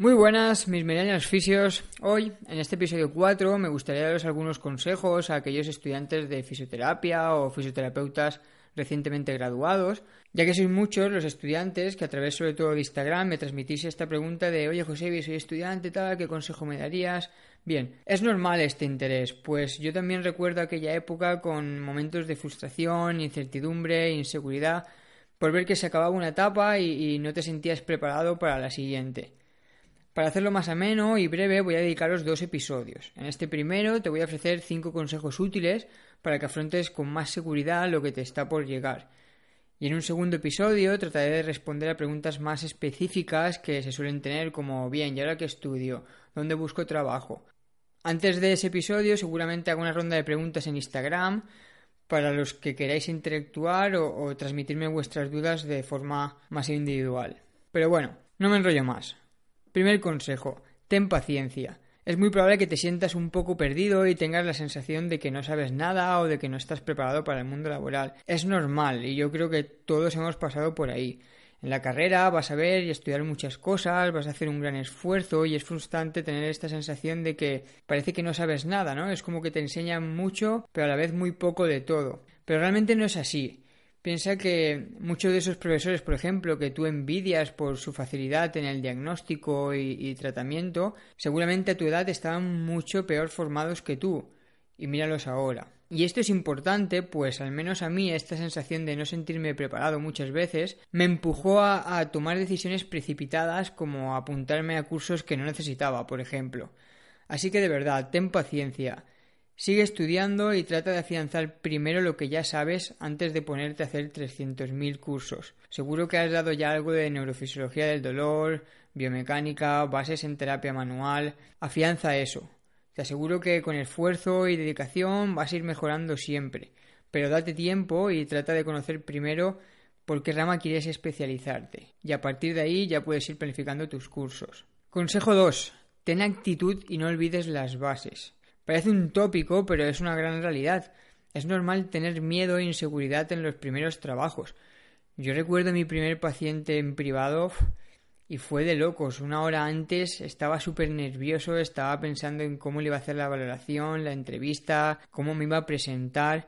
Muy buenas, mis millennials fisios. Hoy, en este episodio 4, me gustaría daros algunos consejos a aquellos estudiantes de fisioterapia o fisioterapeutas recientemente graduados, ya que sois muchos los estudiantes que a través sobre todo de Instagram me transmitís esta pregunta de oye José, soy estudiante tal, ¿qué consejo me darías? Bien, es normal este interés, pues yo también recuerdo aquella época con momentos de frustración, incertidumbre, inseguridad, por ver que se acababa una etapa y, y no te sentías preparado para la siguiente. Para hacerlo más ameno y breve voy a dedicaros dos episodios. En este primero te voy a ofrecer cinco consejos útiles para que afrontes con más seguridad lo que te está por llegar. Y en un segundo episodio trataré de responder a preguntas más específicas que se suelen tener como bien, ¿y ahora qué estudio? ¿Dónde busco trabajo? Antes de ese episodio seguramente hago una ronda de preguntas en Instagram para los que queráis interactuar o, o transmitirme vuestras dudas de forma más individual. Pero bueno, no me enrollo más. Primer consejo, ten paciencia. Es muy probable que te sientas un poco perdido y tengas la sensación de que no sabes nada o de que no estás preparado para el mundo laboral. Es normal y yo creo que todos hemos pasado por ahí. En la carrera vas a ver y estudiar muchas cosas, vas a hacer un gran esfuerzo y es frustrante tener esta sensación de que parece que no sabes nada, ¿no? Es como que te enseñan mucho, pero a la vez muy poco de todo. Pero realmente no es así. Piensa que muchos de esos profesores, por ejemplo, que tú envidias por su facilidad en el diagnóstico y, tratamiento, seguramente a tu edad estaban mucho peor formados que tú. Y míralos ahora. Y esto es importante, pues al menos a mí esta sensación de no sentirme preparado muchas veces me empujó a, a tomar decisiones precipitadas como apuntarme a cursos que no necesitaba, por ejemplo. Así que de verdad, ten paciencia. Sigue estudiando y trata de afianzar primero lo que ya sabes antes de ponerte a hacer 300.000 cursos. Seguro que has dado ya algo de neurofisiología del dolor, biomecánica, bases en terapia manual. Afianza eso. Te aseguro que con esfuerzo y dedicación vas a ir mejorando siempre. Pero date tiempo y trata de conocer primero por qué rama quieres especializarte. Y a partir de ahí ya puedes ir planificando tus cursos. Consejo 2. Ten actitud y no olvides las bases. Parece un tópico, pero es una gran realidad. Es normal tener miedo e inseguridad en los primeros trabajos. Yo recuerdo mi primer paciente en privado y fue de locos. Una hora antes estaba súper nervioso, estaba pensando en cómo le iba a hacer la valoración, la entrevista, cómo me iba a presentar.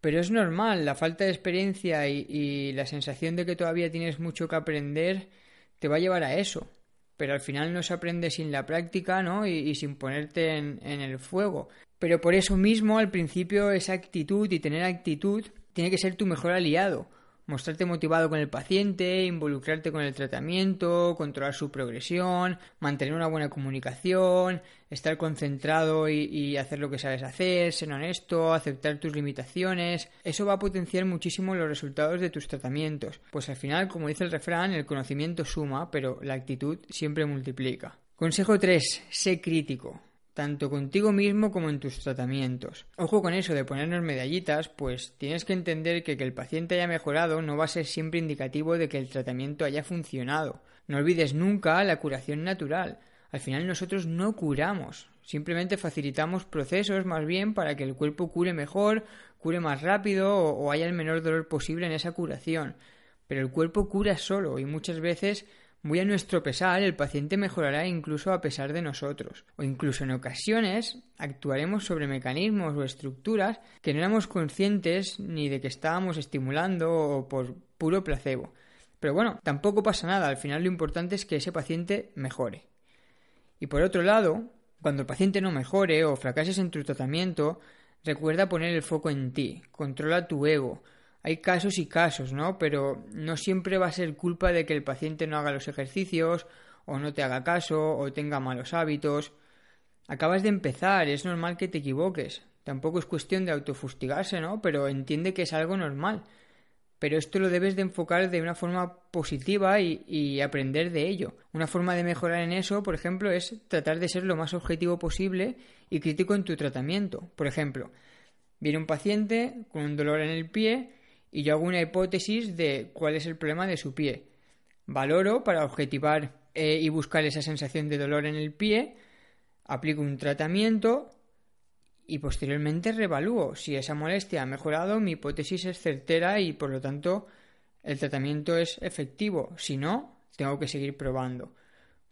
Pero es normal, la falta de experiencia y la sensación de que todavía tienes mucho que aprender te va a llevar a eso pero al final no se aprende sin la práctica, ¿no? Y, sin ponerte en, en el fuego. Pero por eso mismo, al principio, esa actitud y tener actitud tiene que ser tu mejor aliado mostrarte motivado con el paciente, involucrarte con el tratamiento, controlar su progresión, mantener una buena comunicación, estar concentrado y, hacer lo que sabes hacer, ser honesto, aceptar tus limitaciones. Eso va a potenciar muchísimo los resultados de tus tratamientos, pues al final, como dice el refrán, el conocimiento suma, pero la actitud siempre multiplica. Consejo 3. Sé crítico tanto contigo mismo como en tus tratamientos. Ojo con eso de ponernos medallitas, pues tienes que entender que que el paciente haya mejorado no va a ser siempre indicativo de que el tratamiento haya funcionado. No olvides nunca la curación natural. Al final nosotros no curamos, simplemente facilitamos procesos más bien para que el cuerpo cure mejor, cure más rápido o, haya el menor dolor posible en esa curación. Pero el cuerpo cura solo y muchas veces muy a nuestro pesar, el paciente mejorará incluso a pesar de nosotros, o incluso en ocasiones actuaremos sobre mecanismos o estructuras que no éramos conscientes ni de que estábamos estimulando o por puro placebo. Pero bueno, tampoco pasa nada, al final lo importante es que ese paciente mejore. Y por otro lado, cuando el paciente no mejore o fracases en tu tratamiento, recuerda poner el foco en ti, controla tu ego, hay casos y casos, ¿no? Pero no siempre va a ser culpa de que el paciente no haga los ejercicios, o no te haga caso, o tenga malos hábitos. Acabas de empezar, es normal que te equivoques. Tampoco es cuestión de autofustigarse, ¿no? Pero entiende que es algo normal. pero esto lo debes de enfocar de una forma positiva y, aprender de ello. Una forma de mejorar en eso, por ejemplo, es tratar de ser lo más objetivo posible y crítico en tu tratamiento. Por ejemplo, viene un paciente con un dolor en el pie y yo hago una hipótesis de cuál es el problema de su pie. Valoro para objetivar eh, y buscar esa sensación de dolor en el pie, aplico un tratamiento y posteriormente revalúo. Si esa molestia ha mejorado, mi hipótesis es certera y por lo tanto el tratamiento es efectivo. Si no, tengo que seguir probando.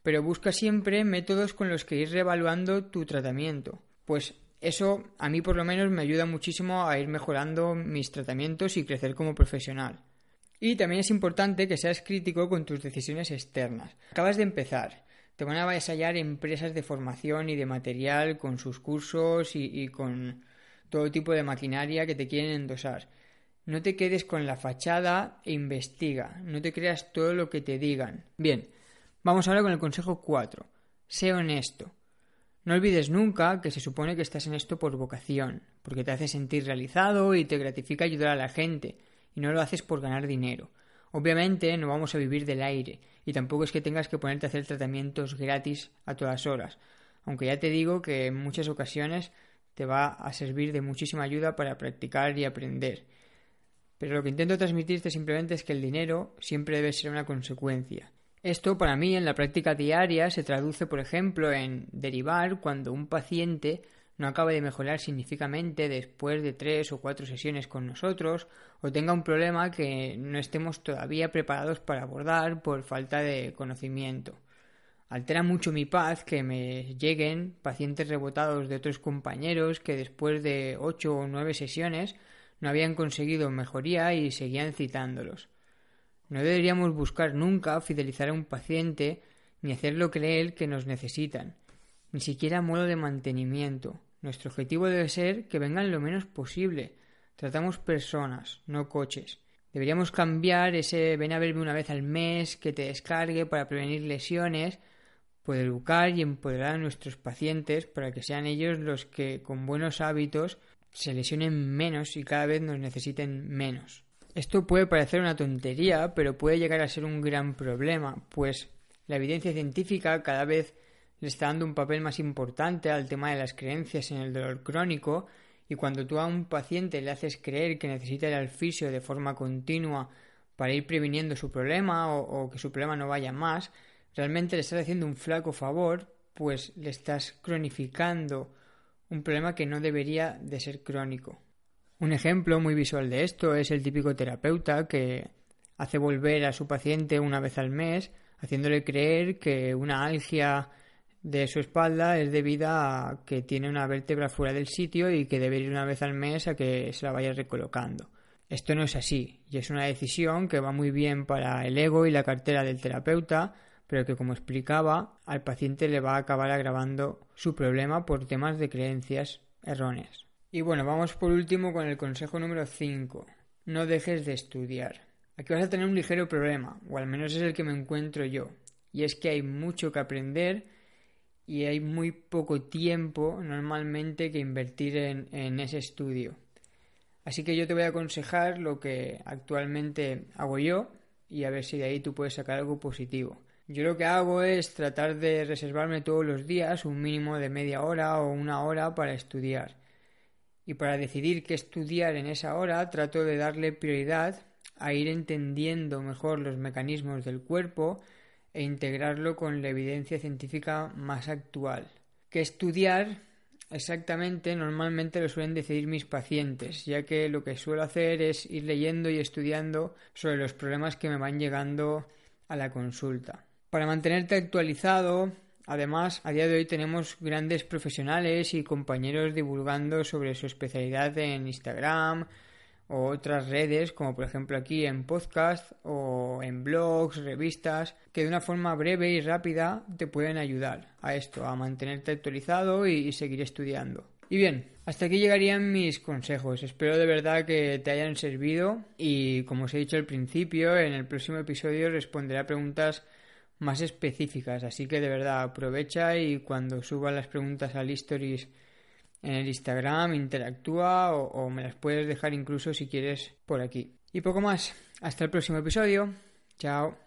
Pero busca siempre métodos con los que ir revaluando tu tratamiento. Pues eso a mí por lo menos me ayuda muchísimo a ir mejorando mis tratamientos y crecer como profesional. Y también es importante que seas crítico con tus decisiones externas. Acabas de empezar te van a vasallar empresas de formación y de material con sus cursos y, con todo tipo de maquinaria que te quieren endosar. No te quedes con la fachada e investiga. No te creas todo lo que te digan. Bien, vamos ahora con el consejo 4. Sé honesto. No olvides nunca que se supone que estás en esto por vocación, porque te hace sentir realizado y te gratifica ayudar a la gente, y no lo haces por ganar dinero. Obviamente no vamos a vivir del aire y tampoco es que tengas que ponerte a hacer tratamientos gratis a todas horas, aunque ya te digo que en muchas ocasiones te va a servir de muchísima ayuda para practicar y aprender. Pero lo que intento transmitirte simplemente es que el dinero siempre debe ser una consecuencia. Esto para mí en la práctica diaria se traduce, por ejemplo, en derivar cuando un paciente no acabe de mejorar significativamente después de tres o cuatro sesiones con nosotros o tenga un problema que no estemos todavía preparados para abordar por falta de conocimiento. Altera mucho mi paz que me lleguen pacientes rebotados de otros compañeros que después de ocho o nueve sesiones no habían conseguido mejoría y seguían citándolos. No deberíamos buscar nunca fidelizar a un paciente ni hacerlo creer que nos necesitan, ni siquiera modo de mantenimiento. Nuestro objetivo debe ser que vengan lo menos posible. Tratamos personas, no coches. Deberíamos cambiar ese ven a verme una vez al mes que te descargue para prevenir lesiones, poder educar y empoderar a nuestros pacientes para que sean ellos los que con buenos hábitos se lesionen menos y cada vez nos necesiten menos. Esto puede parecer una tontería, pero puede llegar a ser un gran problema, pues la evidencia científica cada vez le está dando un papel más importante al tema de las creencias en el dolor crónico y cuando tú a un paciente le haces creer que necesita al fisio de forma continua para ir previniendo su problema o, que su problema no vaya más, realmente le estás haciendo un flaco favor, pues le estás cronificando un problema que no debería de ser crónico. Un ejemplo muy visual de esto es el típico terapeuta que hace volver a su paciente una vez al mes, haciéndole creer que una algia de su espalda es debida a que tiene una vértebra fuera del sitio y que debe ir una vez al mes a que se la vaya recolocando. Esto no es así y es una decisión que va muy bien para el ego y la cartera del terapeuta, pero que como explicaba al paciente le va a acabar agravando su problema por temas de creencias erróneas. Y bueno, vamos por último con el consejo número 5. No dejes de estudiar. Aquí vas a tener un ligero problema, o al menos es el que me encuentro yo, y es que hay mucho que aprender y hay muy poco tiempo normalmente que invertir en, ese estudio. Así que yo te voy a aconsejar lo que actualmente hago yo y a ver si de ahí tú puedes sacar algo positivo. Yo lo que hago es tratar de reservarme todos los días un mínimo de media hora o una hora para estudiar. Y para decidir qué estudiar en esa hora trato de darle prioridad a ir entendiendo mejor los mecanismos del cuerpo e integrarlo con la evidencia científica más actual. Que estudiar exactamente normalmente lo suelen decidir mis pacientes, ya que lo que suelo hacer es ir leyendo y estudiando sobre los problemas que me van llegando a la consulta. Para mantenerte actualizado, además, a día de hoy tenemos grandes profesionales y compañeros divulgando sobre su especialidad en Instagram, o otras redes, como por ejemplo aquí en podcast o en blogs, revistas, que de una forma breve y rápida te pueden ayudar a esto, a mantenerte actualizado y, seguir estudiando. Y bien, hasta aquí llegarían mis consejos. Espero de verdad que te hayan servido y como os he dicho al principio, en el próximo episodio responderé a preguntas más específicas. Así que de verdad aprovecha y cuando suba las preguntas al Stories en el Instagram, interactúa o, me las puedes dejar incluso si quieres por aquí. Y poco más. Hasta el próximo episodio. Chao.